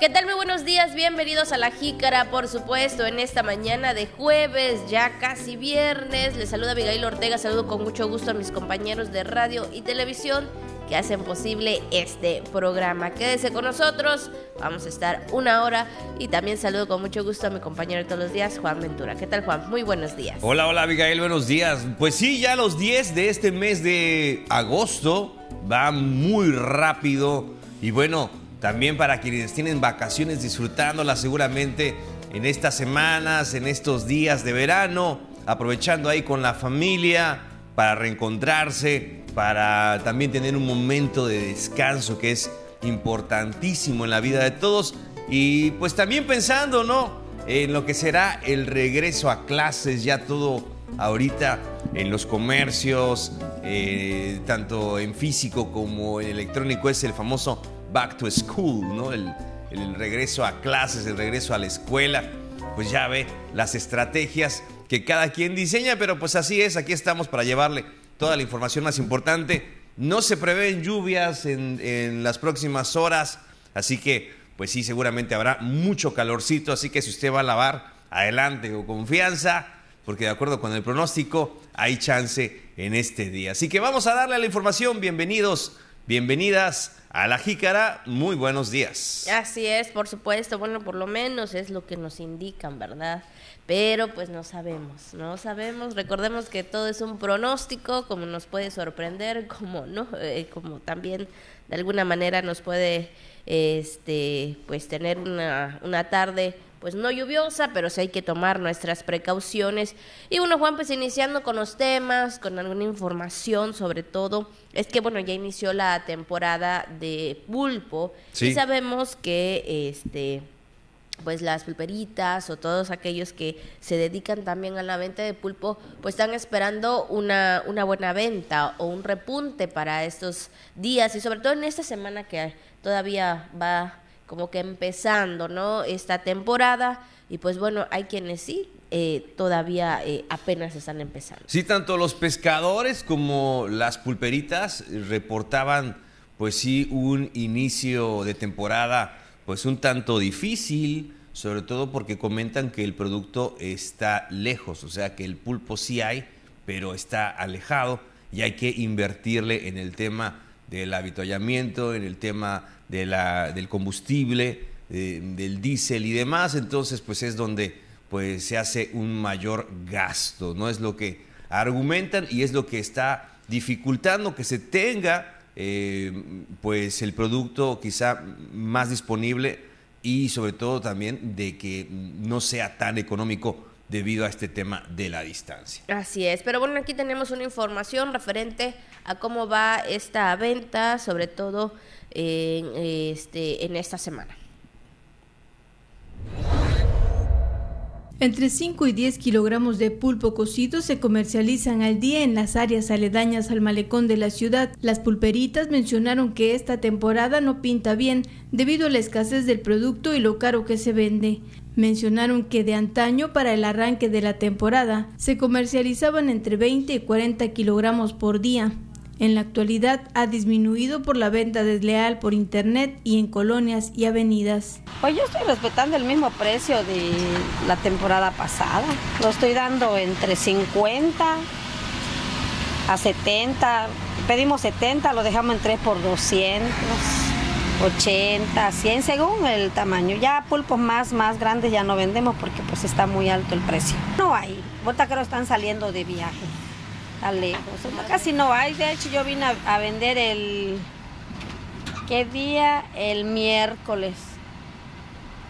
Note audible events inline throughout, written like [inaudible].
¿Qué tal? Muy buenos días, bienvenidos a La Jícara, por supuesto, en esta mañana de jueves, ya casi viernes. Les saluda Abigail Ortega, saludo con mucho gusto a mis compañeros de radio y televisión que hacen posible este programa. Quédese con nosotros, vamos a estar una hora y también saludo con mucho gusto a mi compañero de todos los días, Juan Ventura. ¿Qué tal, Juan? Muy buenos días. Hola, hola, Abigail, buenos días. Pues sí, ya los 10 de este mes de agosto va muy rápido y bueno también para quienes tienen vacaciones disfrutándolas seguramente en estas semanas, en estos días de verano, aprovechando ahí con la familia para reencontrarse, para también tener un momento de descanso que es importantísimo en la vida de todos y pues también pensando, ¿no? En lo que será el regreso a clases, ya todo ahorita en los comercios, eh, tanto en físico como en electrónico, es el famoso back to school, ¿no? El, regreso a clases, el regreso a la escuela. Pues ya ve las estrategias que cada quien diseña, pero pues así es, aquí estamos para llevarle toda la información más importante. No se prevén lluvias en, en, las próximas horas, así que pues sí, seguramente habrá mucho calorcito, así que si usted va a lavar, adelante con confianza, porque de acuerdo con el pronóstico hay chance en este día. Así que vamos a darle a la información, bienvenidos, bienvenidas a la jícara, muy buenos días. Así es, por supuesto, bueno, por lo menos es lo que nos indican, ¿verdad? Pero pues no sabemos, no sabemos, recordemos que todo es un pronóstico, como nos puede sorprender, [laughs] como no, eh, como también de alguna manera nos puede este pues tener una, una tarde pues no lluviosa, pero sí hay que tomar nuestras precauciones. Y bueno, Juan, pues iniciando con los temas, con alguna información sobre todo, es que bueno, ya inició la temporada de pulpo y sabemos que este pues las pulperitas o todos aquellos que se dedican también a la venta de pulpo, pues están esperando una, una buena venta o un repunte para estos días y sobre todo en esta semana que todavía va como que empezando, ¿no? Esta temporada y pues bueno, hay quienes sí eh, todavía eh, apenas están empezando. Sí, tanto los pescadores como las pulperitas reportaban pues sí un inicio de temporada pues un tanto difícil, sobre todo porque comentan que el producto está lejos, o sea que el pulpo sí hay, pero está alejado y hay que invertirle en el tema del avituallamiento, en el tema del combustible, del diésel y demás, entonces pues es donde pues se hace un mayor gasto, ¿no? Es lo que argumentan y es lo que está dificultando que se tenga eh, pues el producto quizá más disponible y sobre todo también de que no sea tan económico debido a este tema de la distancia. Así es, pero bueno, aquí tenemos una información referente a cómo va esta venta, sobre todo en, este, en esta semana. Entre 5 y 10 kilogramos de pulpo cocido se comercializan al día en las áreas aledañas al malecón de la ciudad. Las pulperitas mencionaron que esta temporada no pinta bien debido a la escasez del producto y lo caro que se vende. Mencionaron que de antaño para el arranque de la temporada se comercializaban entre 20 y 40 kilogramos por día. En la actualidad ha disminuido por la venta desleal por internet y en colonias y avenidas. Pues yo estoy respetando el mismo precio de la temporada pasada. Lo estoy dando entre 50 a 70. Pedimos 70, lo dejamos en 3 por 200. 80, 100 según el tamaño. Ya pulpos más, más grandes ya no vendemos porque pues está muy alto el precio. No hay, que están saliendo de viaje lejos. Casi no hay. De hecho, yo vine a, vender el. ¿Qué día? El miércoles.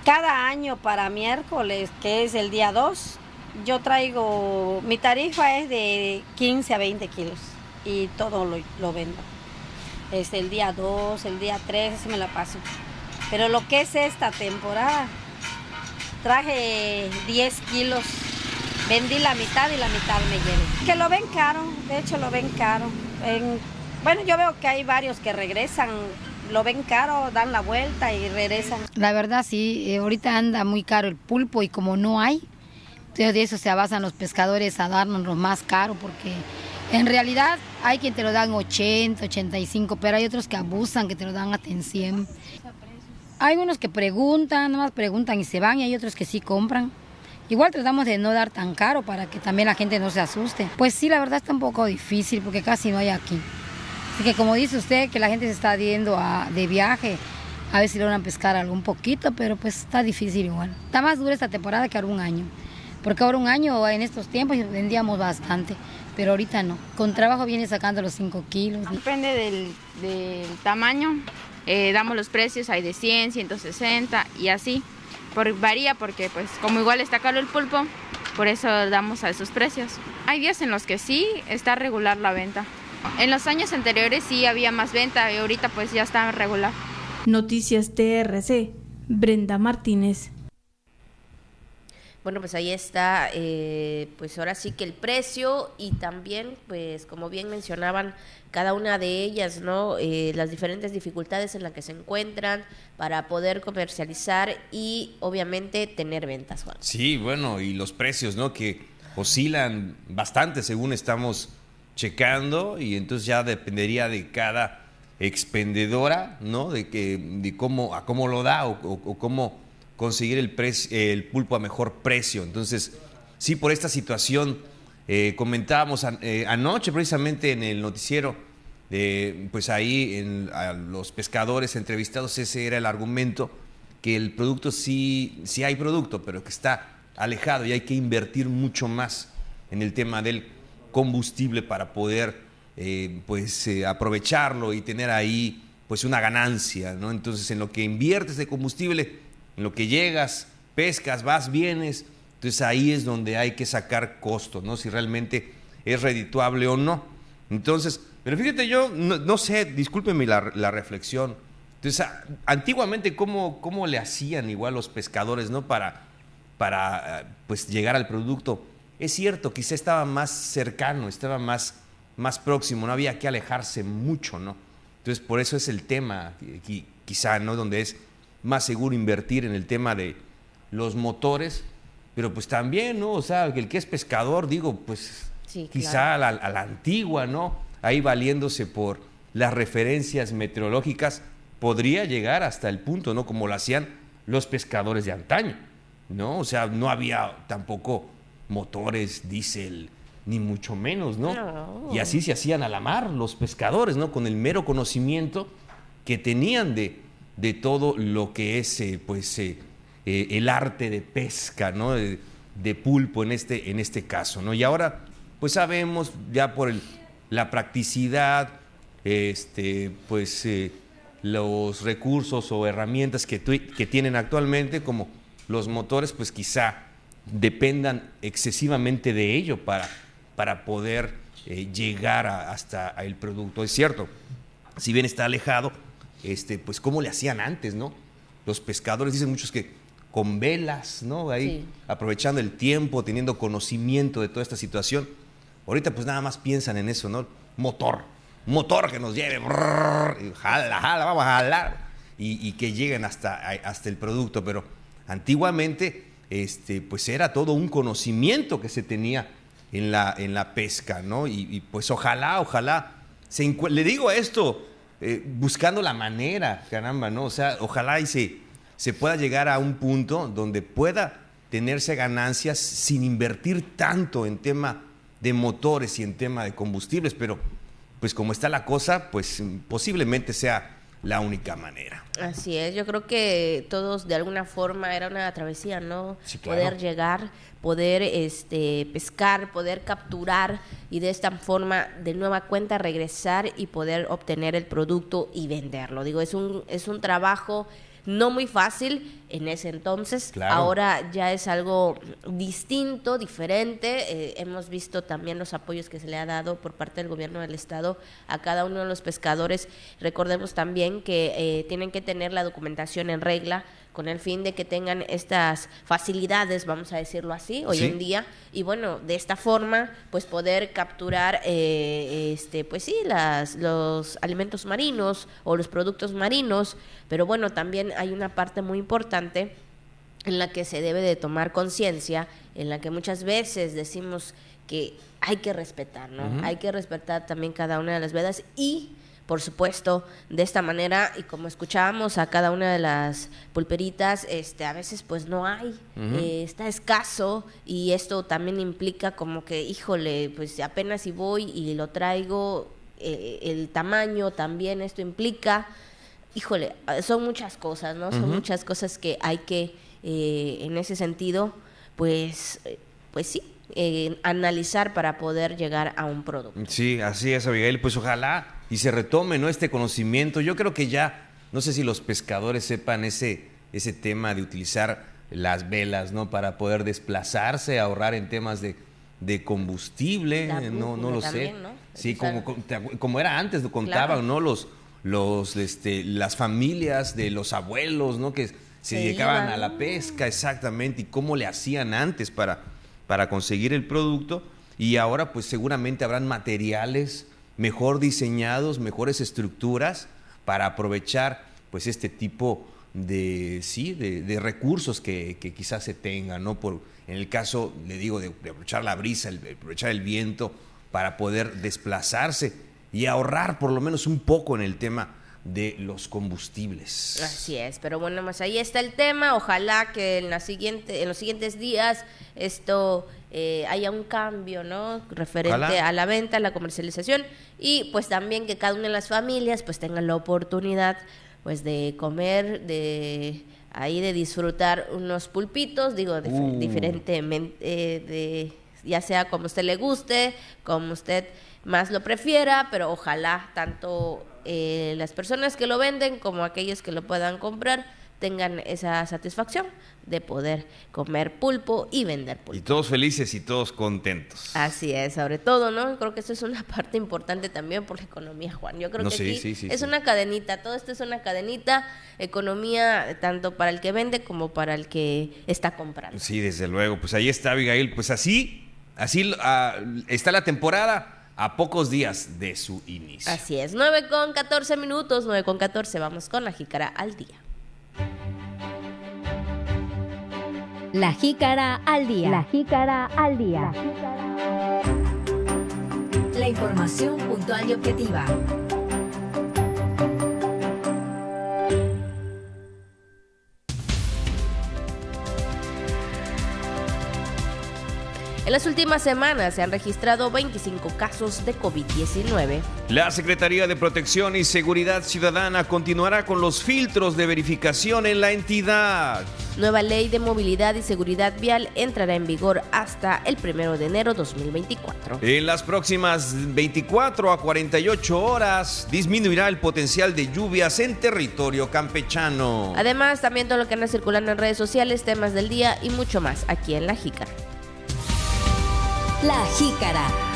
Cada año para miércoles, que es el día 2, yo traigo. Mi tarifa es de 15 a 20 kilos y todo lo, lo vendo. Es el día 2, el día 3, así me la paso. Pero lo que es esta temporada, traje 10 kilos vendí la mitad y la mitad me llevé. Que lo ven caro, de hecho lo ven caro. bueno, yo veo que hay varios que regresan, lo ven caro, dan la vuelta y regresan. La verdad sí, eh, ahorita anda muy caro el pulpo y como no hay, de eso se abasan los pescadores a darnos lo más caro porque en realidad hay quien te lo dan 80, 85, pero hay otros que abusan, que te lo dan a 100. Hay unos que preguntan, nomás preguntan y se van, y hay otros que sí compran. Igual tratamos de no dar tan caro para que también la gente no se asuste. Pues sí, la verdad está un poco difícil porque casi no hay aquí. Así que como dice usted, que la gente se está yendo a, de viaje, a ver si logran pescar algo un poquito, pero pues está difícil igual. Está más dura esta temporada que ahora un año. Porque ahora un año en estos tiempos vendíamos bastante, pero ahorita no. Con trabajo viene sacando los 5 kilos. Depende del, del tamaño. Eh, damos los precios, hay de 100, 160 y así. Varía porque pues como igual está caro el pulpo, por eso damos a esos precios. Hay días en los que sí está regular la venta. En los años anteriores sí había más venta y ahorita pues ya está regular. Noticias TRC, Brenda Martínez. Bueno, pues ahí está, eh, pues ahora sí que el precio y también, pues como bien mencionaban cada una de ellas, ¿no? Eh, las diferentes dificultades en las que se encuentran para poder comercializar y obviamente tener ventas, Juan. Sí, bueno, y los precios, ¿no? Que oscilan bastante según estamos checando y entonces ya dependería de cada expendedora, ¿no? De que de cómo a cómo lo da o, o cómo conseguir el, pulpo a mejor precio. Entonces, sí, por esta situación, eh, comentábamos eh, anoche precisamente en el noticiero, pues ahí a los pescadores entrevistados, ese era el argumento, que el producto sí, sí hay producto, pero que está alejado y hay que invertir mucho más en el tema del combustible para poder eh, pues aprovecharlo y tener ahí pues una ganancia, ¿no? Entonces en lo que inviertes de combustible en lo que llegas, pescas, vas, vienes. Entonces ahí es donde hay que sacar costo, ¿no? Si realmente es redituable o no. Entonces, pero fíjate, yo no, sé, discúlpeme la, reflexión. Entonces, antiguamente, ¿cómo, ¿cómo, le hacían igual los pescadores, ¿no? Para, para pues, llegar al producto. Es cierto, quizá estaba más cercano, estaba más, más próximo, no había que alejarse mucho, ¿no? Entonces, por eso es el tema, quizá, ¿no? Donde es más seguro invertir en el tema de los motores, pero pues también, ¿no? O sea, el que es pescador, digo, pues quizá a, la, a la antigua, ¿no? Ahí valiéndose por las referencias meteorológicas, podría llegar hasta el punto, ¿no? Como lo hacían los pescadores de antaño, ¿no? O sea, no había tampoco motores, diésel, ni mucho menos, ¿no? ¿no? Y así se hacían a la mar los pescadores, ¿no? Con el mero conocimiento que tenían de, de todo lo que es eh, pues, eh, eh, el arte de pesca, ¿no? De, pulpo en este, en este caso. ¿no? Y ahora, pues sabemos ya por la practicidad, este, pues los recursos o herramientas que, que tienen actualmente, como los motores, pues quizá dependan excesivamente de ello para, para poder llegar hasta el producto. Es cierto, si bien está alejado, este, pues cómo le hacían antes, ¿no? Los pescadores dicen muchos que con velas, ¿no? Ahí aprovechando el tiempo, teniendo conocimiento de toda esta situación. Ahorita pues nada más piensan en eso, ¿no? Motor, motor que nos lleve, jala, jala, vamos a jalar y, que lleguen hasta, hasta el producto. Pero antiguamente, este, pues era todo un conocimiento que se tenía en la, en la pesca, ¿no? Y, pues ojalá, ojalá, se le digo esto eh, buscando la manera, caramba, ¿no? O sea, ojalá y se, se pueda llegar a un punto donde pueda tenerse ganancias sin invertir tanto en tema de motores y en tema de combustibles, pero pues como está la cosa, pues posiblemente sea la única manera. Así es, yo creo que todos de alguna forma era una travesía, ¿no? Poder llegar, poder este pescar, poder capturar y de esta forma de nueva cuenta regresar y poder obtener el producto y venderlo. Digo, es un es un trabajo no muy fácil en ese entonces. Ahora ya es algo distinto, diferente. Eh, hemos visto también los apoyos que se le ha dado por parte del gobierno del estado a cada uno de los pescadores. Recordemos también que eh, tienen que tener la documentación en regla con el fin de que tengan estas facilidades, vamos a decirlo así, hoy en día, y bueno, de esta forma, pues poder capturar, eh, este, pues sí, las, los alimentos marinos o los productos marinos, pero bueno, también hay una parte muy importante en la que se debe de tomar conciencia, en la que muchas veces decimos que hay que respetar, ¿no? Hay que respetar también cada una de las vedas y por supuesto, de esta manera y como escuchábamos a cada una de las pulperitas, este, a veces pues no hay, eh, está escaso y esto también implica como que, híjole, pues apenas si voy y lo traigo, eh, el tamaño también esto implica, híjole, son muchas cosas, ¿no? Son muchas cosas que hay que, eh, en ese sentido, pues, pues sí, eh, analizar para poder llegar a un producto. Sí, así es, Abigail. Pues ojalá y se retome ¿no? este conocimiento. Yo creo que ya, no sé si los pescadores sepan ese, ese tema de utilizar las velas, ¿no? Para poder desplazarse, ahorrar en temas de, combustible, no, no lo sé. Sí, como, como era antes, lo contaban, ¿no? Los, los, este, las familias de los abuelos, ¿no? Que se, dedicaban a la pesca, exactamente, y cómo le hacían antes para para conseguir el producto y ahora pues seguramente habrán materiales mejor diseñados, mejores estructuras para aprovechar pues este tipo de, sí, de, recursos que, quizás se tengan, ¿no? Por, en el caso, le digo, de, aprovechar la brisa, de aprovechar el viento para poder desplazarse y ahorrar por lo menos un poco en el tema de los combustibles. Así es, pero bueno, más ahí está el tema. Ojalá que en, la siguiente, en los siguientes días esto eh, haya un cambio, ¿no? Referente a la venta, a la comercialización y pues también que cada una de las familias pues tengan la oportunidad pues de comer, de ahí de disfrutar unos pulpitos, digo, uh. diferentemente, eh, de, ya sea como usted le guste, como usted más lo prefiera, pero ojalá tanto eh, las personas que lo venden como aquellos que lo puedan comprar tengan esa satisfacción de poder comer pulpo y vender pulpo. Y todos felices y todos contentos. Así es, sobre todo, ¿no? Creo que eso es una [laughs] parte importante también por la economía, Juan. Yo creo que aquí es una cadenita, todo esto es una cadenita, economía tanto para el que vende como para el que está comprando. Sí, desde luego. Pues ahí está, Abigail. Pues así, así ah, está la temporada a pocos días de su inicio. Así es, 9 con 14 minutos, 9 con 14, vamos con la jícara al día. La jícara al día. La jícara al día. La información puntual y objetiva. Las últimas semanas se han registrado 25 casos de COVID-19. La Secretaría de Protección y Seguridad Ciudadana continuará con los filtros de verificación en la entidad. Nueva ley de movilidad y seguridad vial entrará en vigor hasta el 1 de enero 2024. En las próximas 24 a 48 horas disminuirá el potencial de lluvias en territorio campechano. Además, también todo lo que anda circulando en redes sociales, temas del día y mucho más aquí en La Jícara. La Jícara.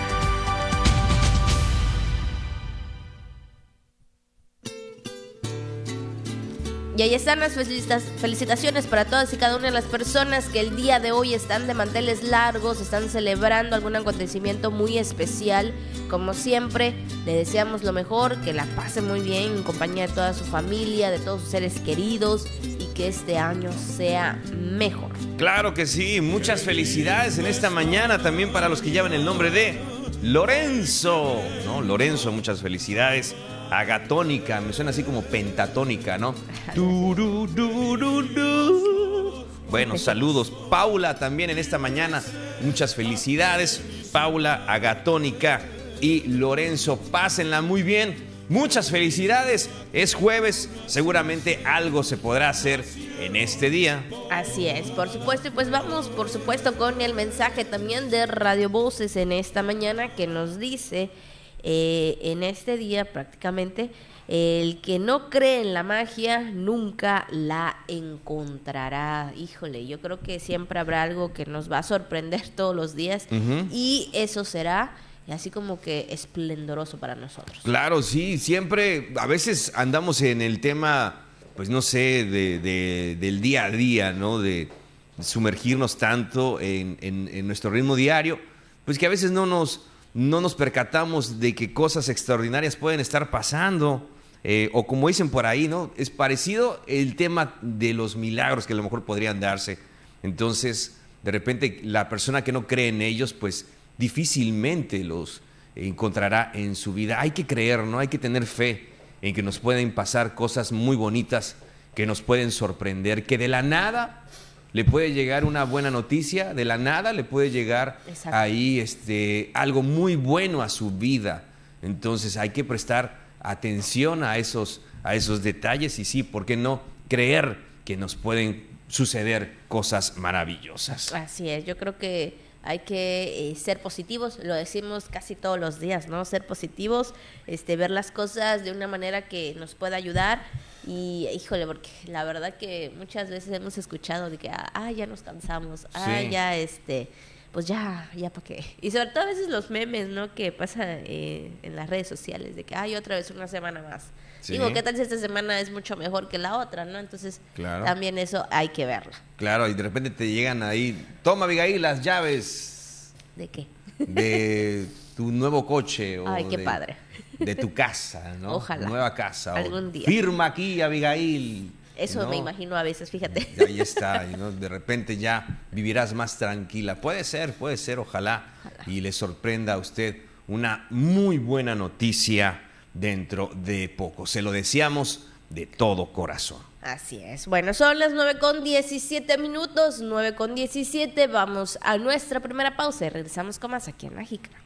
Y ahí están las felicitaciones para todas y cada una de las personas que el día de hoy están de manteles largos, están celebrando algún acontecimiento muy especial. Como siempre, le deseamos lo mejor, que la pase muy bien en compañía de toda su familia, de todos sus seres queridos y que este año sea mejor. Claro que sí, muchas felicidades en esta mañana también para los que llevan el nombre de Lorenzo. ¿no? Lorenzo, muchas felicidades. Agatónica, me suena así como pentatónica, ¿no? Bueno, saludos. Paula también en esta mañana, muchas felicidades. Paula, Agatónica y Lorenzo, pásenla muy bien. Muchas felicidades. Es jueves, seguramente algo se podrá hacer en este día. Así es, por supuesto. Y pues vamos, por supuesto, con el mensaje también de Radio Voces en esta mañana que nos dice eh, en este día prácticamente el que no cree en la magia nunca la encontrará. Híjole, yo creo que siempre habrá algo que nos va a sorprender [laughs] todos los días y eso será así como que esplendoroso para nosotros. Claro, sí, siempre, a veces andamos en el tema, pues no sé, de, del día a día, ¿no? De sumergirnos tanto en, nuestro ritmo diario, pues que a veces no nos, no nos percatamos de que cosas extraordinarias pueden estar pasando. Eh, o como dicen por ahí, ¿no? Es parecido el tema de los milagros que a lo mejor podrían darse. Entonces, de repente, la persona que no cree en ellos, pues difícilmente los, encontrará en su vida. Hay que creer, ¿no? Hay que tener fe en que nos pueden pasar cosas muy bonitas, que nos pueden sorprender, que de la nada le puede llegar una buena noticia, de la nada le puede llegar Exacto. ahí este, algo muy bueno a su vida. Entonces hay que prestar atención a esos, a esos detalles y sí, ¿por qué no creer que nos pueden suceder cosas maravillosas? Así es, yo creo que hay que eh, ser positivos, lo decimos casi todos los días, ¿no? Ser positivos, este, ver las cosas de una manera que nos pueda ayudar y, híjole, porque la verdad que muchas veces hemos escuchado de que, ah, ya nos cansamos, ah, Sí. ya, este, pues ya, ya para qué. Y sobre todo a veces los memes, ¿no? Que pasa eh, en las redes sociales, de que, ay, otra vez una semana más. Sí. Digo, ¿qué tal si esta semana es mucho mejor que la otra, ¿no? Entonces, Claro. también eso hay que verlo. Claro, y de repente te llegan ahí, toma Abigail las llaves ¿De qué? de [laughs] tu nuevo coche o Ay, qué de, padre. de tu casa, ¿no? [laughs] Ojalá. Nueva casa. Algún día. Firma aquí, Abigail. Eso ¿no? me imagino a veces, fíjate. Y ahí está, [laughs] y, ¿no? de repente ya vivirás más tranquila. Puede ser, puede ser, ojalá, y le sorprenda a usted una muy buena noticia dentro de poco. Se lo deseamos de todo corazón. Así es. Bueno, son las 9 con 17 minutos, 9 con 17. Vamos a nuestra primera pausa y regresamos con más aquí en La Jícara.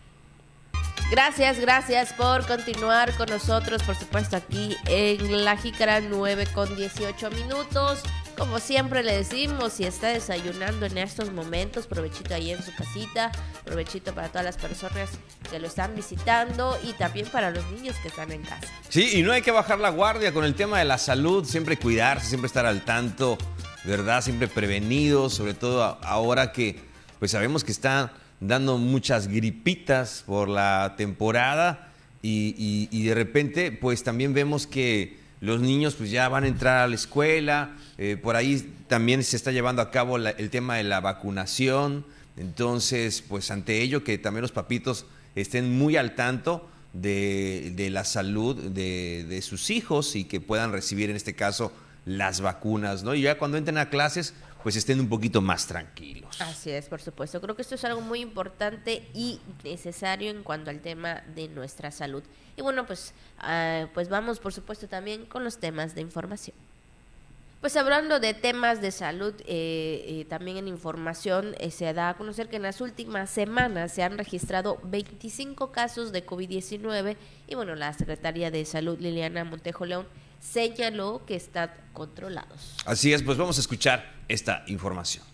Gracias, gracias por continuar con nosotros, por supuesto, aquí en La Jícara, 9 con 18 minutos. Como siempre le decimos, si está desayunando en estos momentos, provechito ahí en su casita, provechito para todas las personas que lo están visitando y también para los niños que están en casa. Sí, y no hay que bajar la guardia con el tema de la salud, siempre cuidarse, siempre estar al tanto, ¿verdad? Siempre prevenidos, sobre todo ahora que pues sabemos que están dando muchas gripitas por la temporada y- y de repente pues también vemos que los niños pues ya van a entrar a la escuela, eh, por ahí también se está llevando a cabo la- el tema de la vacunación, entonces pues ante ello que también los papitos estén muy al tanto de, de la salud de, de sus hijos y que puedan recibir en este caso las vacunas, ¿no? Y ya cuando entren a clases pues estén un poquito más tranquilos. Así es, por supuesto. Creo que esto es algo muy importante y necesario en cuanto al tema de nuestra salud. Y bueno, pues, ah, pues vamos, por supuesto, también con los temas de información. Pues hablando de temas de salud, eh, eh, también en información eh, se da a conocer que en las últimas semanas se han registrado 25 casos de COVID-19 y bueno, la Secretaría de Salud Liliana Montejo León señaló que están controlados. Así es, pues vamos a escuchar esta información.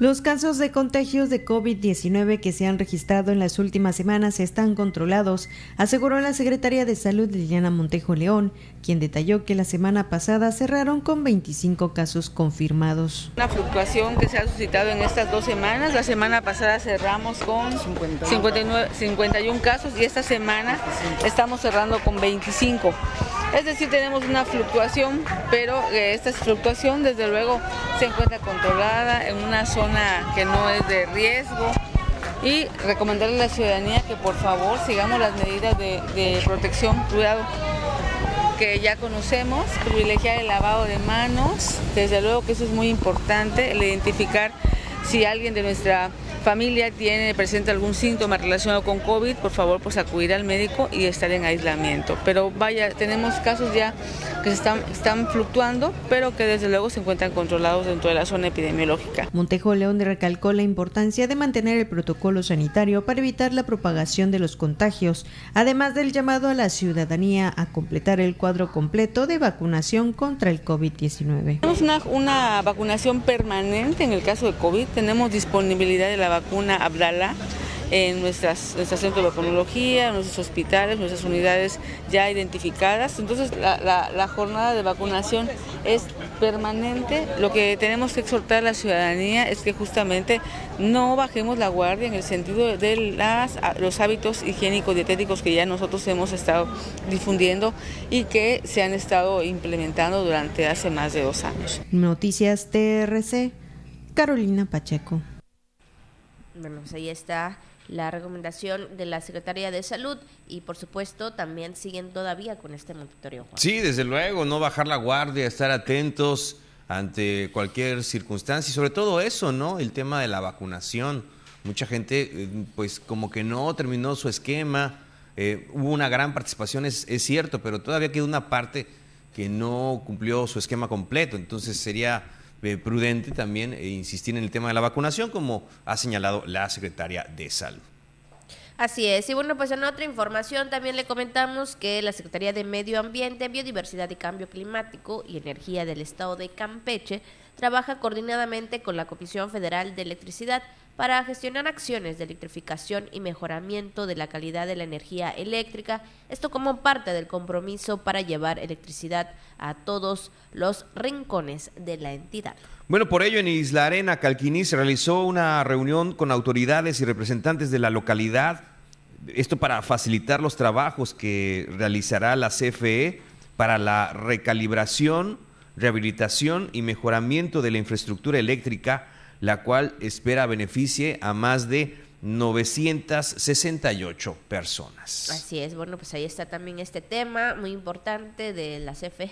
Los casos de contagios de COVID-19 que se han registrado en las últimas semanas están controlados, aseguró la Secretaría de Salud Liliana Montejo León, quien detalló que la semana pasada cerraron con 25 casos confirmados. Una fluctuación que se ha suscitado en estas dos semanas. La semana pasada cerramos con 59, 51 casos y esta semana estamos cerrando con 25. Es decir, tenemos una fluctuación, pero eh, esta fluctuación desde luego se encuentra controlada en una zona que no es de riesgo. Y recomendarle a la ciudadanía que por favor sigamos las medidas de, de protección, cuidado que ya conocemos, privilegiar el lavado de manos, desde luego que eso es muy importante, el identificar si alguien de nuestra familia tiene, presenta algún síntoma relacionado con COVID, por favor pues acudir al médico y estar en aislamiento. Pero vaya, tenemos casos ya que se están, están fluctuando, pero que desde luego se encuentran controlados dentro de la zona epidemiológica. Montejo León recalcó la importancia de mantener el protocolo sanitario para evitar la propagación de los contagios, además del llamado a la ciudadanía a completar el cuadro completo de vacunación contra el COVID-19. Tenemos una, una vacunación permanente en el caso de COVID, tenemos disponibilidad de la vacuna Abdala en nuestras, nuestros centros de vacunología, en nuestros hospitales, nuestras unidades ya identificadas. Entonces la, la- la jornada de vacunación es permanente. Lo que tenemos que exhortar a la ciudadanía es que justamente no bajemos la guardia en el sentido de las, los hábitos higiénicos dietéticos que ya nosotros hemos estado difundiendo y que se han estado implementando durante hace más de dos años. Noticias TRC, Carolina Pacheco. Bueno, pues ahí está la recomendación de la Secretaría de Salud y por supuesto también siguen todavía con este monitoreo. Sí, desde luego, no bajar la guardia, estar atentos ante cualquier circunstancia y sobre todo eso, ¿no? El tema de la vacunación. mucha gente eh, pues como que no terminó su esquema, eh, hubo una gran participación, es, es cierto, pero todavía queda una parte que no cumplió su esquema completo, entonces sería eh, prudente también eh, insistir en el tema de la vacunación, como ha señalado la secretaria de Salud. Así es. Y bueno, pues en otra información también le comentamos que la Secretaría de Medio Ambiente, Biodiversidad y Cambio Climático y Energía del Estado de Campeche trabaja coordinadamente con la Comisión Federal de Electricidad para gestionar acciones de electrificación y mejoramiento de la calidad de la energía eléctrica, esto como parte del compromiso para llevar electricidad a todos los rincones de la entidad. Bueno, por ello en Isla Arena, Calquiní, se realizó una reunión con autoridades y representantes de la localidad, esto para facilitar los trabajos que realizará la CFE para la recalibración, rehabilitación y mejoramiento de la infraestructura eléctrica, la cual espera beneficie a más de 968 personas. Así es, bueno, pues ahí está también este tema muy importante de la CFE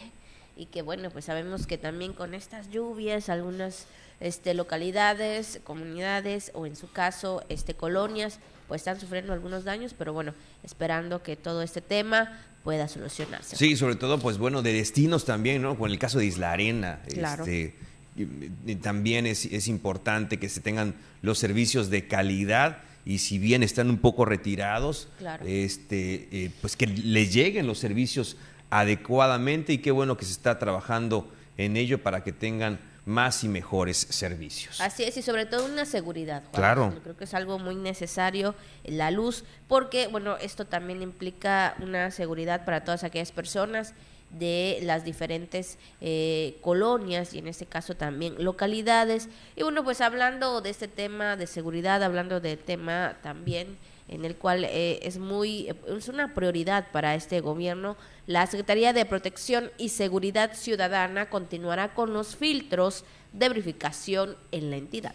y que bueno, pues sabemos que también con estas lluvias algunas este localidades, comunidades o en su caso este colonias pues están sufriendo algunos daños, pero bueno, esperando que todo este tema pueda solucionarse. Sí, sobre todo pues bueno, de destinos también, ¿no? Con el caso de Isla Arena, Claro. este, también es, es importante que se tengan los servicios de calidad y si bien están un poco retirados, Claro. este, eh, pues que les lleguen los servicios adecuadamente y qué bueno que se está trabajando en ello para que tengan más y mejores servicios. Así es, y sobre todo una seguridad. Juan. Claro. Yo creo que es algo muy necesario, la luz, porque, bueno, esto también implica una seguridad para todas aquellas personas de las diferentes eh, colonias y en este caso también localidades. Y bueno, pues hablando de este tema de seguridad, hablando del tema también en el cual eh, es muy es una prioridad para este gobierno. La Secretaría de Protección y Seguridad Ciudadana continuará con los filtros de verificación en la entidad.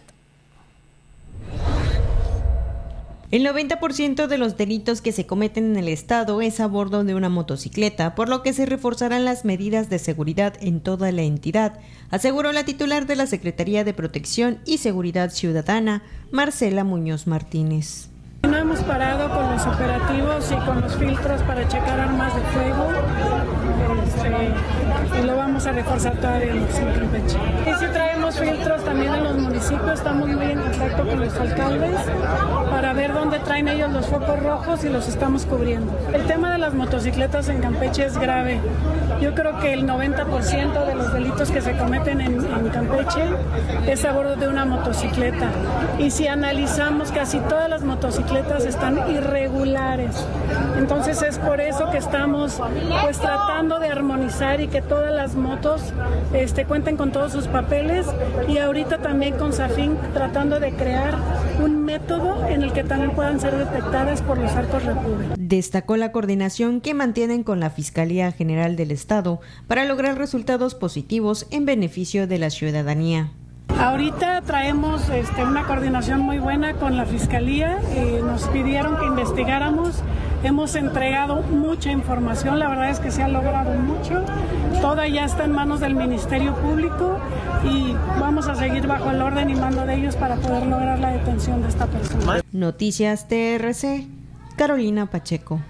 El 90% de los delitos que se cometen en el estado es a bordo de una motocicleta, por lo que se reforzarán las medidas de seguridad en toda la entidad, aseguró la titular de la Secretaría de Protección y Seguridad Ciudadana, Marcela Muñoz Martínez. No hemos parado con los operativos y con los filtros para checar armas de fuego. Este, y lo vamos a reforzar todavía en Campeche. Y si traemos filtros también en los municipios, estamos muy en contacto con los alcaldes para ver dónde traen ellos los focos rojos y los estamos cubriendo. El tema de las motocicletas en Campeche es grave. Yo creo que el 90% de los delitos que se cometen en, en Campeche es a bordo de una motocicleta. Y si analizamos, casi todas las motocicletas están irregulares. Entonces es por eso que estamos pues tratando de armonizar y que todas las motos este, cuenten con todos sus papeles y ahorita también con Safin tratando de crear un método en el que también puedan ser detectadas por los arcos República. Destacó la coordinación que mantienen con la Fiscalía General del Estado para lograr resultados positivos en beneficio de la ciudadanía. Ahorita traemos este, una coordinación muy buena con la Fiscalía. eh, nos pidieron que investigáramos. Hemos entregado mucha información. La verdad es que se ha logrado mucho. Toda ya está en manos del Ministerio Público y vamos a seguir bajo el orden y mando de ellos para poder lograr la detención de esta persona. Noticias TRC, Carolina Pacheco.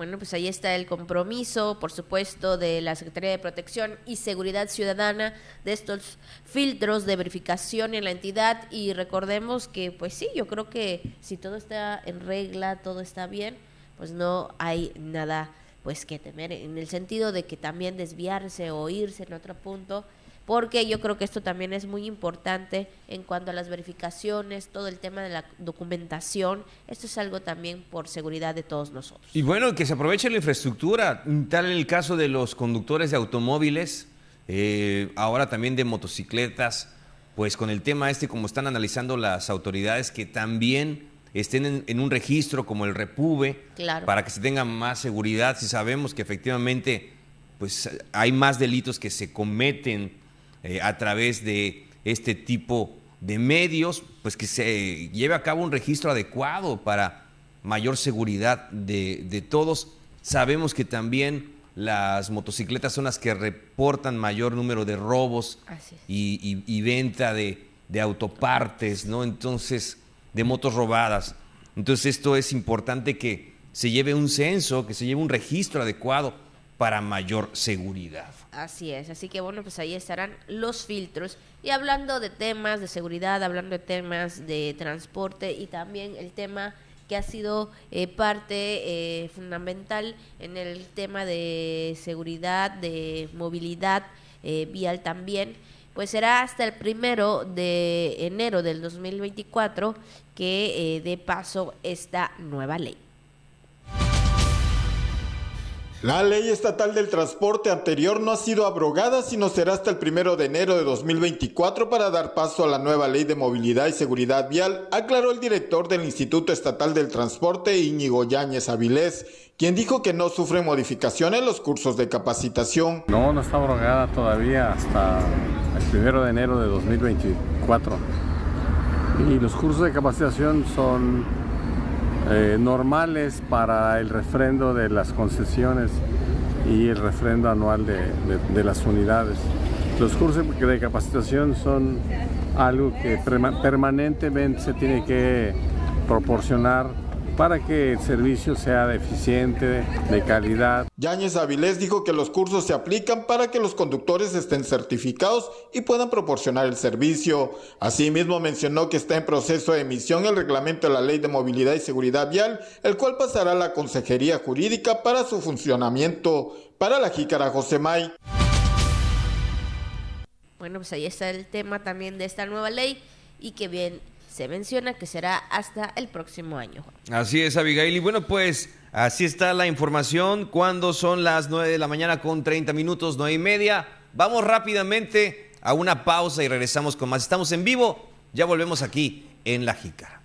Bueno, pues ahí está el compromiso, por supuesto, de la Secretaría de Protección y Seguridad Ciudadana de estos filtros de verificación en la entidad. Y recordemos que, pues sí, yo creo que si todo está en regla, todo está bien, pues no hay nada pues que temer en el sentido de que también desviarse o irse en otro punto porque yo creo que esto también es muy importante en cuanto a las verificaciones, todo el tema de la documentación, esto es algo también por seguridad de todos nosotros. Y bueno, que se aproveche la infraestructura, tal en el caso de los conductores de automóviles, eh, ahora también de motocicletas, pues con el tema este, como están analizando las autoridades, que también estén en, en un registro como el Repube, Claro. para que se tenga más seguridad, si sabemos que efectivamente pues hay más delitos que se cometen eh, a través de este tipo de medios, pues que se lleve a cabo un registro adecuado para mayor seguridad de, de todos. Sabemos que también las motocicletas son las que reportan mayor número de robos y- y venta de, de autopartes, ¿no? Entonces, de motos robadas. Entonces, esto es importante que se lleve un censo, que se lleve un registro adecuado para mayor seguridad. Así es, así que bueno, pues ahí estarán los filtros. Y hablando de temas de seguridad, hablando de temas de transporte y también el tema que ha sido eh, parte eh, fundamental en el tema de seguridad, de movilidad eh, vial también, pues será hasta el primero de enero del 2024 que dé paso esta nueva ley. La ley estatal del transporte anterior no ha sido abrogada, sino será hasta el primero de enero de 2024 para dar paso a la nueva ley de movilidad y seguridad vial, aclaró el director del Instituto Estatal del Transporte, Íñigo Yáñez Avilés, quien dijo que no sufre modificaciones los cursos de capacitación. No, no está abrogada todavía hasta el primero de enero de 2024. Y los cursos de capacitación son eh, normales para el refrendo de las concesiones y el refrendo anual de, las unidades. Los cursos de capacitación son algo que permanentemente se tiene que proporcionar para que el servicio sea eficiente, de calidad. Yáñez Avilés dijo que los cursos se aplican para que los conductores estén certificados y puedan proporcionar el servicio. Asimismo mencionó que está en proceso de emisión el reglamento de la Ley de Movilidad y Seguridad Vial, el cual pasará a la Consejería Jurídica para su funcionamiento. Para la Jícara José May. Bueno, pues ahí está el tema también de esta nueva ley y que bien se menciona que será hasta el próximo año. Así es, Abigail. Y bueno, pues así está la información. Cuando son las 9 de la mañana con 30 minutos, 9 y media. Vamos rápidamente a una pausa y regresamos con más. Estamos en vivo. Ya volvemos aquí en La Jícara.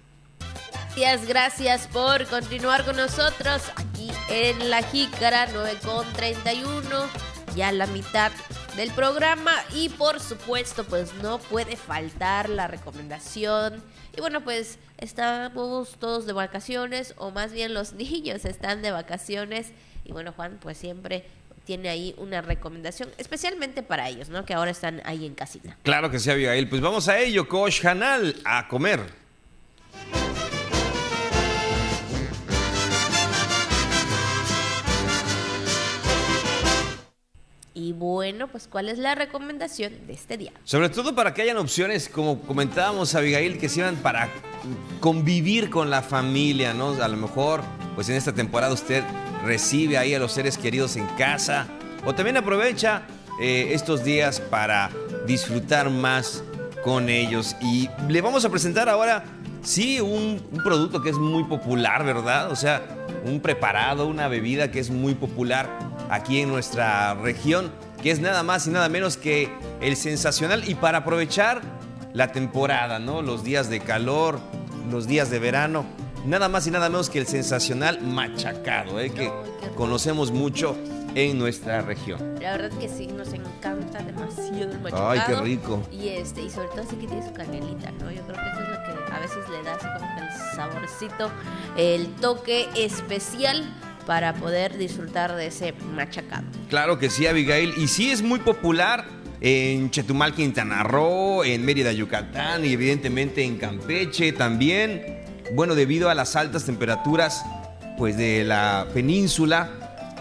Gracias, gracias por continuar con nosotros aquí en La Jícara 9 con 31. Ya la mitad del programa y por supuesto pues no puede faltar la recomendación. Y bueno pues estamos todos de vacaciones o más bien los [laughs] niños están de vacaciones. Y bueno Juan pues siempre tiene ahí una recomendación especialmente para ellos no que ahora están ahí en casita. Claro que sí Abigail. Pues vamos a ello Coach Hanal a comer bueno, pues ¿cuál es la recomendación de este día? Sobre todo para que hayan opciones, como comentábamos Abigail, que sirvan para convivir con la familia, ¿no? A lo mejor, pues en esta temporada usted recibe ahí a los seres queridos en casa o también aprovecha eh, estos días para disfrutar más con ellos. Y le vamos a presentar ahora, sí, un, un producto que es muy popular, ¿verdad? O sea, un preparado, una bebida que es muy popular aquí en nuestra región, que es nada más y nada menos que el sensacional. Y para aprovechar la temporada, ¿no? Los días de calor, los días de verano, nada más y nada menos que el sensacional machacado, ¿eh? que conocemos mucho en nuestra región. La verdad que sí, nos encanta demasiado el machacado. Ay, qué rico. Y este, y sobre todo así que tiene su canelita, ¿no? Yo creo que eso es lo que a veces le da así como que el saborcito, el toque especial para poder disfrutar de ese machacado. Claro que sí, Abigail. Y sí es muy popular en Chetumal, Quintana Roo, en Mérida, Yucatán y evidentemente en Campeche también. Bueno, debido a las altas temperaturas pues de la península,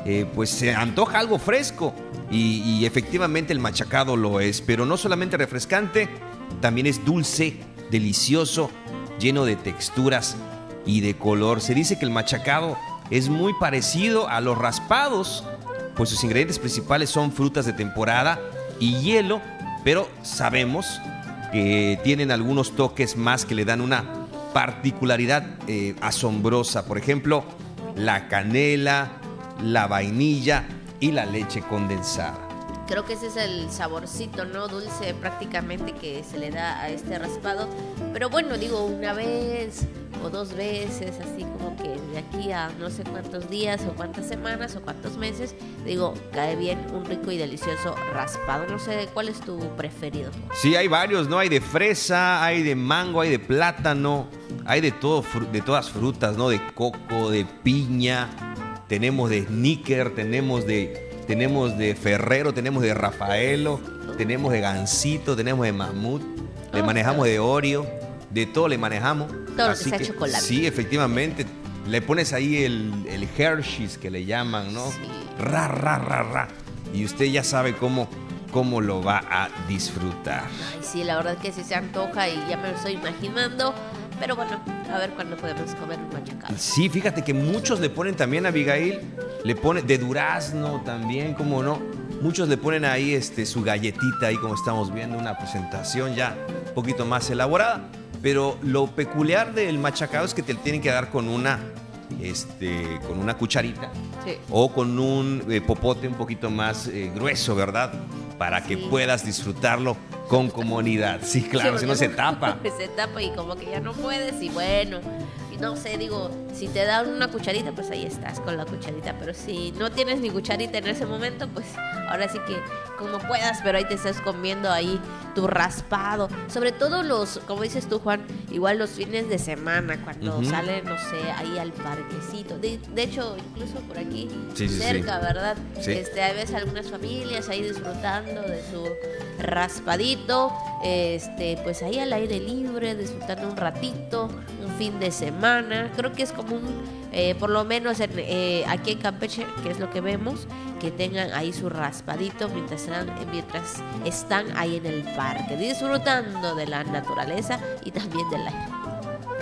eh, pues se antoja algo fresco y, y efectivamente el machacado lo es, pero no solamente refrescante, también es dulce, delicioso, lleno de texturas y de color. Se dice que el machacado es muy parecido a los raspados, pues sus ingredientes principales son frutas de temporada y hielo, pero sabemos que tienen algunos toques más que le dan una particularidad eh, asombrosa. Por ejemplo, la canela, la vainilla y la leche condensada. Creo que ese es el saborcito, ¿no? Dulce prácticamente que se le da a este raspado. Pero bueno, digo, una vez o dos veces, así como que de aquí a no sé cuántos días o cuántas semanas o cuántos meses, digo, cae bien un rico y delicioso raspado. No sé cuál es tu preferido. Sí, hay varios, ¿no? Hay de fresa, hay de mango, hay de plátano, hay de todo, de todas frutas, ¿no? De coco, de piña, tenemos de sneaker, tenemos de tenemos de Ferrero, tenemos de Rafaelo, tenemos de Gansito, tenemos de Mamut. le manejamos de Oreo, de todo le manejamos. Todo lo que sea chocolate. Sí, efectivamente. Le pones ahí el, el Hershey's que le llaman, ¿no? Ra, ra, ra, ra. Y usted ya sabe cómo, cómo lo va a disfrutar. Ay, sí, la verdad que sí se antoja y ya me lo estoy imaginando. Pero bueno, a ver cuándo podemos comer un machacado. Sí, fíjate que muchos le ponen también a Abigail, le ponen de durazno también, como no. Muchos le ponen ahí este, su galletita, ahí como estamos viendo, una presentación ya un poquito más elaborada. Pero lo peculiar del machacado es que te tienen que dar con una, este, con una cucharita Sí. o con un eh, popote un poquito más eh, grueso, ¿verdad? Para que puedas disfrutarlo con comunidad. Sí, claro, Sí, si no se [laughs] tapa. se tapa y como que ya no puedes y bueno, no sé, digo, si te dan una cucharita, pues ahí estás con la cucharita, pero si no tienes ni cucharita en ese momento, pues ahora sí que como puedas, pero ahí te estás comiendo ahí tu raspado, sobre todo los, como dices tú Juan, igual los fines de semana, cuando Ujú. salen, no sé, ahí al parquecito, de, de hecho, incluso por aquí, Sí, sí, sí. cerca, ¿verdad? Sí. Este, hay veces algunas familias ahí disfrutando de su raspadito, este, pues ahí al aire libre, disfrutando un ratito, un fin de semana. Creo que es como un, eh, por lo menos en, eh, aquí en Campeche, que es lo que vemos, que tengan ahí su raspadito están, mientras están ahí en el parque, disfrutando de la naturaleza y también del aire.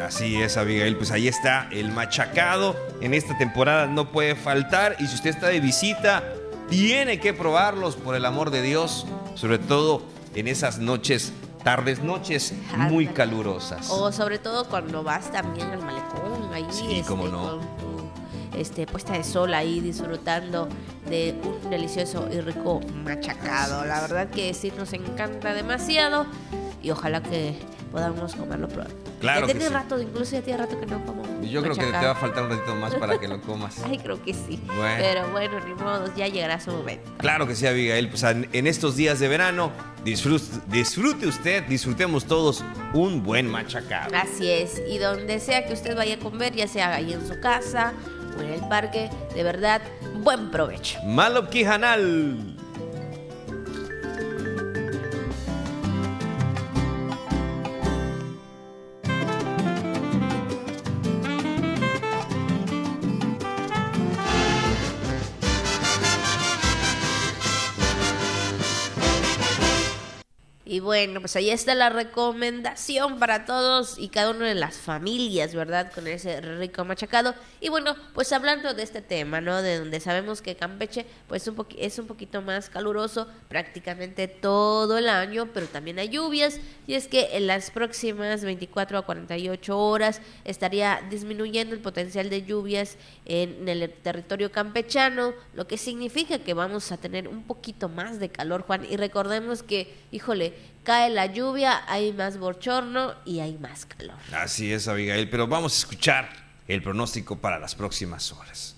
Así es, Abigail. Pues ahí está el machacado. En esta temporada no puede faltar. Y si usted está de visita, tiene que probarlos, por el amor de Dios. Sobre todo en esas noches, tardes, noches muy calurosas. O sobre todo cuando vas también al malecón, ahí Sí, este, cómo no. con tu este, puesta de sol ahí disfrutando de un delicioso y rico machacado. La verdad que sí nos encanta demasiado y ojalá que podamos comerlo pronto. Claro ya tiene sí. rato, incluso ya tiene rato que no como Yo creo que te va a faltar un ratito más para que lo comas. [laughs] Ay, creo que sí. Bueno. Pero bueno, ni modo, ya llegará su momento. Claro que sí, Abigail. Pues en estos días de verano, disfrute, disfrute usted, disfrutemos todos un buen machacado. Así es, y donde sea que usted vaya a comer, ya sea ahí en su casa o en el parque, de verdad, buen provecho. Malop Hanal. Bueno, pues ahí está la recomendación para todos y cada una de las familias, ¿verdad? Con ese rico machacado. Y bueno, pues hablando de este tema, ¿no? De donde sabemos que Campeche pues es un poquito más caluroso prácticamente todo el año, pero también hay lluvias. Y es que en las próximas 24 a 48 horas estaría disminuyendo el potencial de lluvias en el territorio campechano, lo que significa que vamos a tener un poquito más de calor, Juan. Y recordemos que, híjole, cae la lluvia, hay más bochorno y hay más calor. Así es, Abigail, pero vamos a escuchar el pronóstico para las próximas horas.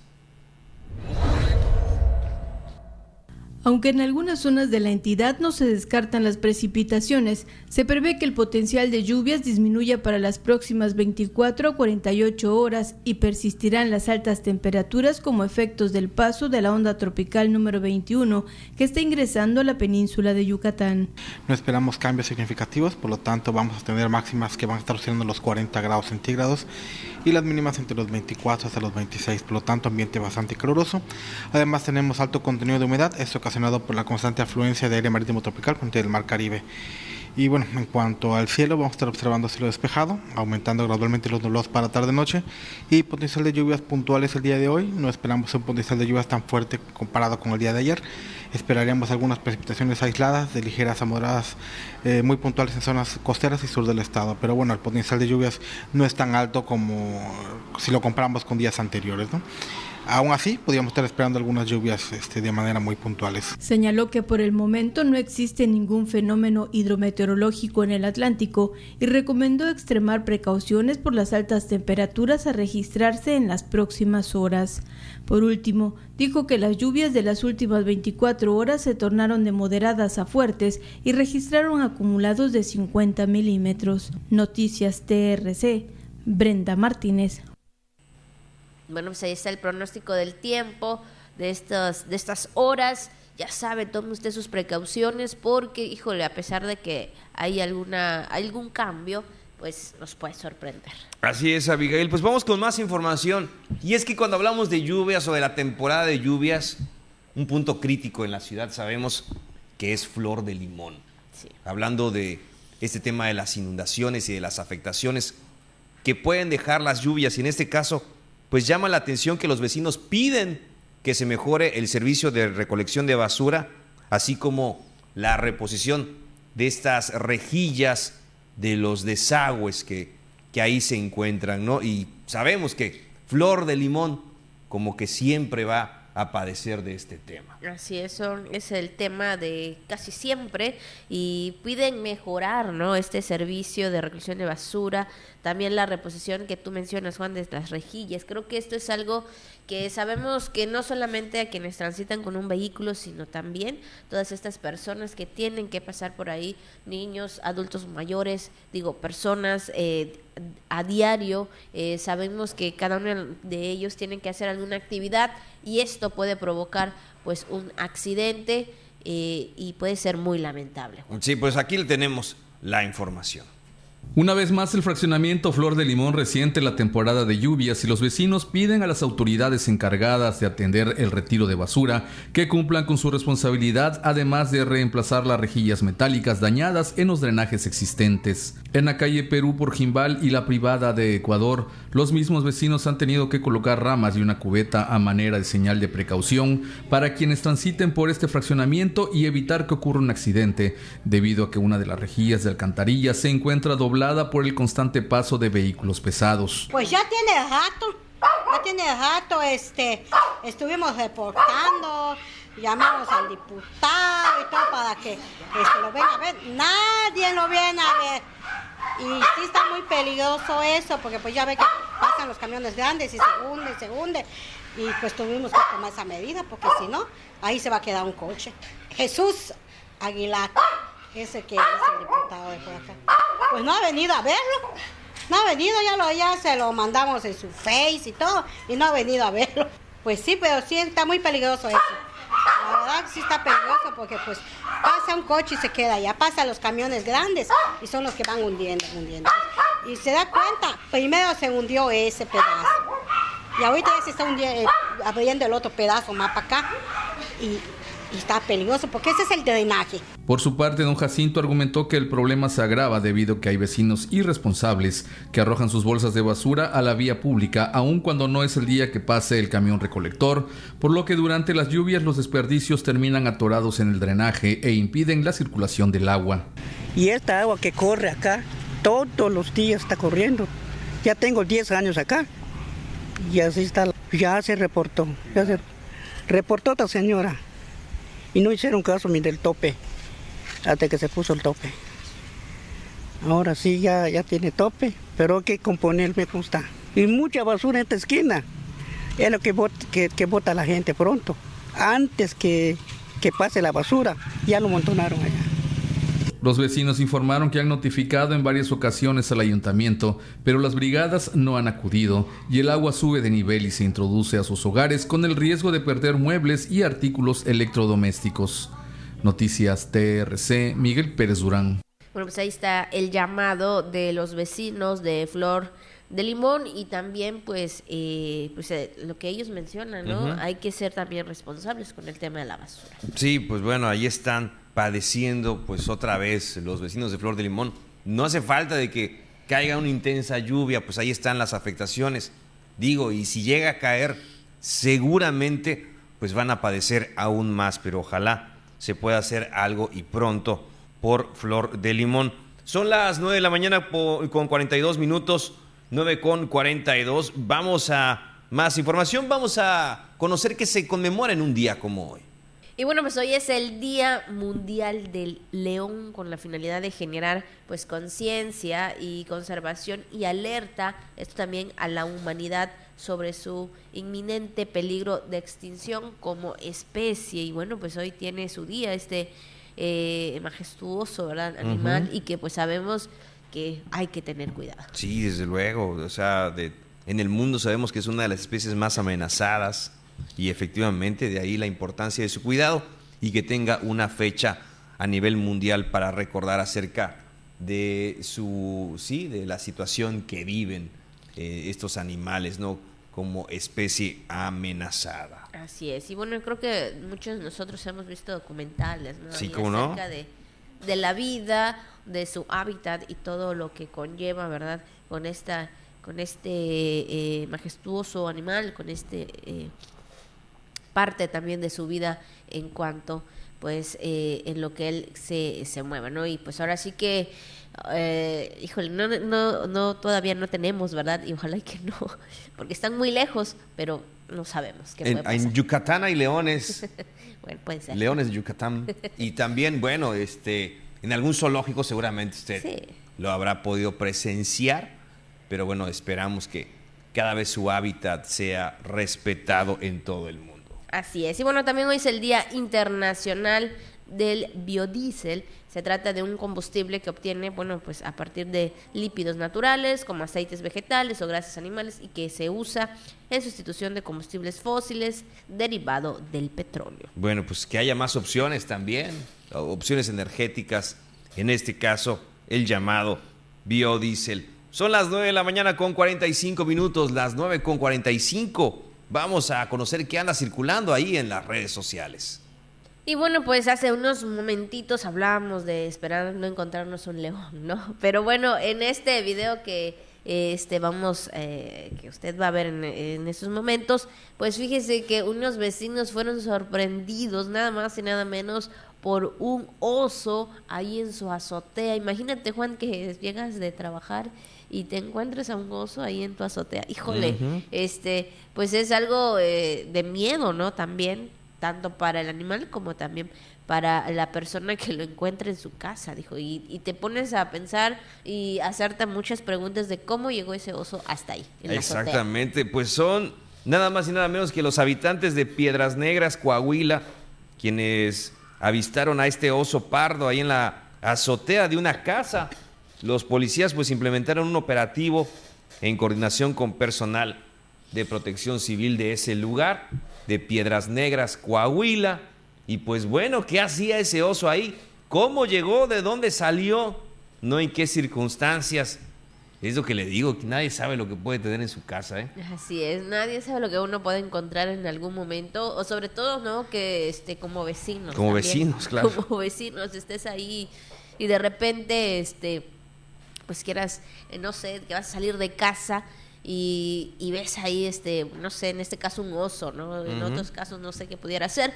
Aunque en algunas zonas de la entidad no se descartan las precipitaciones, se prevé que el potencial de lluvias disminuya para las próximas 24 a 48 horas y persistirán las altas temperaturas como efectos del paso de la onda tropical número 21 que está ingresando a la península de Yucatán. No esperamos cambios significativos, por lo tanto vamos a tener máximas que van a estar oscilando los 40 grados centígrados y las mínimas entre los 24 hasta los 26, por lo tanto ambiente bastante caluroso. Además tenemos alto contenido de humedad, esto ocasionado por la constante afluencia de aire marítimo tropical frente del mar Caribe. Y bueno, en cuanto al cielo, vamos a estar observando cielo despejado, aumentando gradualmente los nublados para tarde-noche y potencial de lluvias puntuales el día de hoy. No esperamos un potencial de lluvias tan fuerte comparado con el día de ayer. Esperaríamos algunas precipitaciones aisladas, de ligeras a moderadas, eh, muy puntuales en zonas costeras y sur del estado. Pero bueno, el potencial de lluvias no es tan alto como si lo comparamos con días anteriores. ¿no? Aún así, podríamos estar esperando algunas lluvias este, de manera muy puntuales. Señaló que por el momento no existe ningún fenómeno hidrometeorológico en el Atlántico y recomendó extremar precauciones por las altas temperaturas a registrarse en las próximas horas. Por último, dijo que las lluvias de las últimas 24 horas se tornaron de moderadas a fuertes y registraron acumulados de 50 milímetros. Noticias TRC. Brenda Martínez. Bueno, pues ahí está el pronóstico del tiempo de estas, de estas horas. ya sabe, tome usted sus precauciones porque, híjole, a pesar de que hay alguna algún cambio, pues nos puede sorprender. Así es, Abigail. Pues vamos con más información. Y es que cuando hablamos de lluvias o de la temporada de lluvias, un punto crítico en la ciudad sabemos que es flor de limón. Hablando de este tema de las inundaciones y de las afectaciones que pueden dejar las lluvias y en este caso, pues llama la atención que los vecinos piden que se mejore el servicio de recolección de basura, así como la reposición de estas rejillas de los desagües que, que ahí se encuentran, ¿no? Y sabemos que Flor de Limón como que siempre va a padecer de este tema. Así es, es el tema de casi siempre y piden mejorar ¿no? este servicio de recolección de basura, también la reposición que tú mencionas, Juan, de las rejillas. Creo que esto es algo que sabemos que no solamente a quienes transitan con un vehículo, sino también todas estas personas que tienen que pasar por ahí, niños, adultos mayores, digo, personas eh, a diario, eh, sabemos que cada uno de ellos tienen que hacer alguna actividad y esto puede provocar pues un accidente eh, y puede ser muy lamentable. Sí, pues aquí tenemos la información. Una vez más, el fraccionamiento Flor de Limón resiente la temporada de lluvias y los vecinos piden a las autoridades encargadas de atender el retiro de basura que cumplan con su responsabilidad, además de reemplazar las rejillas metálicas dañadas en los drenajes existentes. En la calle Perú por Jimbal y la privada de Ecuador, los mismos vecinos han tenido que colocar ramas y una cubeta a manera de señal de precaución para quienes transiten por este fraccionamiento y evitar que ocurra un accidente, debido a que una de las rejillas de alcantarilla se encuentra por el constante paso de vehículos pesados. Pues ya tiene rato, ya tiene rato, este, estuvimos reportando, llamamos al diputado y todo para que este, lo venga a ver. Nadie lo viene a ver. Y sí está muy peligroso eso, porque pues ya ve que pasan los camiones grandes y se hunde, se hunde. Y pues tuvimos que tomar esa medida, porque si no, ahí se va a quedar un coche. Jesús Aguilar ese que es el diputado de por acá. Pues no ha venido a verlo. No ha venido, ya lo ya se lo mandamos en su face y todo, y no ha venido a verlo. Pues sí, pero sí está muy peligroso eso. La verdad sí está peligroso porque pues pasa un coche y se queda allá, pasan los camiones grandes y son los que van hundiendo, hundiendo. Y se da cuenta, primero se hundió ese pedazo. Y ahorita ya se está hundiendo, eh, abriendo el otro pedazo más para acá. Y está peligroso porque ese es el drenaje. Por su parte, don Jacinto argumentó que el problema se agrava debido a que hay vecinos irresponsables que arrojan sus bolsas de basura a la vía pública, aun cuando no es el día que pase el camión recolector, por lo que durante las lluvias los desperdicios terminan atorados en el drenaje e impiden la circulación del agua. Y esta agua que corre acá, todos los días está corriendo. Ya tengo 10 años acá y así está. Ya se reportó, ya se reportó esta señora y no hicieron caso ni del tope, hasta que se puso el tope. Ahora sí ya, ya tiene tope, pero hay que componerme como está. Y mucha basura en esta esquina. Es lo que que, que la gente pronto. Antes que, que pase la basura, ya lo montonaron allá. Los vecinos informaron que han notificado en varias ocasiones al ayuntamiento, pero las brigadas no han acudido y el agua sube de nivel y se introduce a sus hogares con el riesgo de perder muebles y artículos electrodomésticos. Noticias TRC, Miguel Pérez Durán. Bueno, pues ahí está el llamado de los vecinos de Flor de Limón y también pues, eh, pues eh, lo que ellos mencionan, ¿no? Hay que ser también responsables con el tema de la basura. Sí, pues bueno, ahí están padeciendo pues otra vez los vecinos de Flor de Limón. No hace falta de que caiga una intensa lluvia, pues ahí están las afectaciones. Digo, y si llega a caer, seguramente pues van a padecer aún más, pero ojalá se pueda hacer algo y pronto por Flor de Limón. Son las 9 de la mañana con 42 minutos, 9 con 42. Vamos a más información, vamos a conocer que se conmemora en un día como hoy. Y bueno, pues hoy es el Día Mundial del León con la finalidad de generar pues conciencia y conservación y alerta, esto también a la humanidad sobre su inminente peligro de extinción como especie. Y bueno, pues hoy tiene su día este eh, majestuoso ¿verdad? animal y que pues sabemos que hay que tener cuidado. Sí, desde luego. O sea, de, en el mundo sabemos que es una de las especies más amenazadas y efectivamente de ahí la importancia de su cuidado. y que tenga una fecha a nivel mundial para recordar acerca de su, sí, de la situación que viven eh, estos animales, ¿no? Como especie amenazada. Así es. Y bueno, creo que muchos de nosotros hemos visto documentales, ¿no? Sí, de, de la vida, de su hábitat y todo lo que conlleva, ¿verdad? Con esta, con este eh, majestuoso animal, con este eh, parte también de su vida en cuanto pues eh, en lo que él se, se mueva, ¿no? Y pues ahora sí que, eh, híjole, no, no, no, todavía no tenemos, ¿verdad? Y ojalá y que no, [laughs] porque están muy lejos, pero no sabemos qué En, puede pasar. en Yucatán hay leones, [laughs] bueno, puede ser. leones de [laughs] Yucatán. Y también, bueno, este, en algún zoológico seguramente usted Sí. lo habrá podido presenciar, pero bueno, esperamos que cada vez su hábitat sea respetado en todo el mundo. Así es. Y bueno, también hoy es el Día Internacional del Biodiesel. Se trata de un combustible que obtiene, bueno, pues a partir de lípidos naturales como aceites vegetales o grasas animales y que se usa en sustitución de combustibles fósiles derivado del petróleo. Bueno, pues que haya más opciones también, opciones energéticas, en este caso el llamado biodiesel. Son las 9 de la mañana con 45 minutos, las 9 con 45. Vamos a conocer qué anda circulando ahí en las redes sociales. Y bueno, pues hace unos momentitos hablábamos de esperar no encontrarnos un león, ¿no? [laughs] Pero bueno, en este video que este vamos, eh, que usted va a ver en, en estos momentos, pues fíjese que unos vecinos fueron sorprendidos, nada más y nada menos, por un oso ahí en su azotea. Imagínate, Juan, que llegas de trabajar y te encuentres a un oso ahí en tu azotea. Híjole, este, pues es algo eh, de miedo, ¿no? También, tanto para el animal como también para la persona que lo encuentre en su casa, dijo. Y, y te pones a pensar y hacerte muchas preguntas de cómo llegó ese oso hasta ahí. en la azotea. Exactamente, pues son nada más y nada menos que los habitantes de Piedras Negras, Coahuila, quienes avistaron a este oso pardo ahí en la azotea de una casa. Los policías pues implementaron un operativo en coordinación con personal de protección civil de ese lugar, de Piedras Negras, Coahuila. Y pues bueno, ¿qué hacía ese oso ahí? ¿Cómo llegó? ¿De dónde salió? ¿No en qué circunstancias? Es lo que le digo, que nadie sabe lo que puede tener en su casa, ¿eh? Así es, nadie sabe lo que uno puede encontrar en algún momento, o sobre todo, ¿no? Que este, como vecinos. Como también. vecinos, claro. [laughs] Como vecinos, estés ahí y de repente, este, pues quieras, eh, no sé, que vas a salir de casa y, y ves ahí, este, no sé, en este caso un oso, ¿no? En otros casos no sé qué pudiera ser,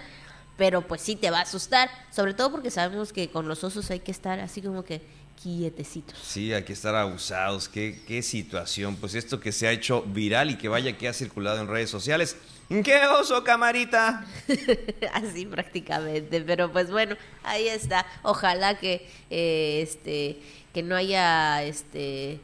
pero pues sí te va a asustar, sobre todo porque sabemos que con los osos hay que estar así como que quietecitos. Sí, hay que estar abusados. ¿Qué, qué situación. Pues esto que se ha hecho viral y que vaya que ha circulado en redes sociales. ¿Qué oso, camarita? [laughs] Así prácticamente, pero pues bueno, ahí está. Ojalá que eh, este que no haya este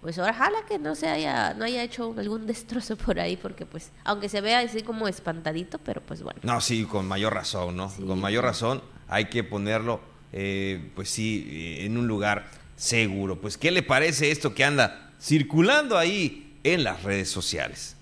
pues ojalá que no se haya no haya hecho algún destrozo por ahí porque pues aunque se vea así como espantadito, pero pues bueno. No, sí, con mayor razón, ¿no? Con mayor razón hay que ponerlo, eh, pues sí, eh, en un lugar seguro. Pues, ¿qué le parece esto que anda circulando ahí en las redes sociales?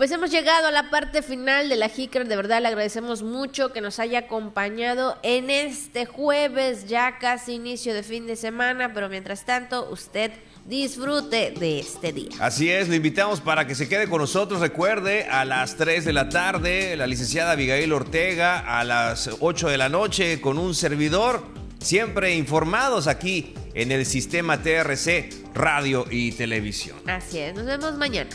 Pues hemos llegado a la parte final de la Jícara. De verdad le agradecemos mucho que nos haya acompañado en este jueves, ya casi inicio de fin de semana. Pero mientras tanto, usted disfrute de este día. Así es, lo invitamos para que se quede con nosotros. Recuerde, a las 3 de la tarde, la licenciada Abigail Ortega, a las 8 de la noche, con un servidor, siempre informados aquí en el sistema TRC Radio y Televisión. Así es, nos vemos mañana.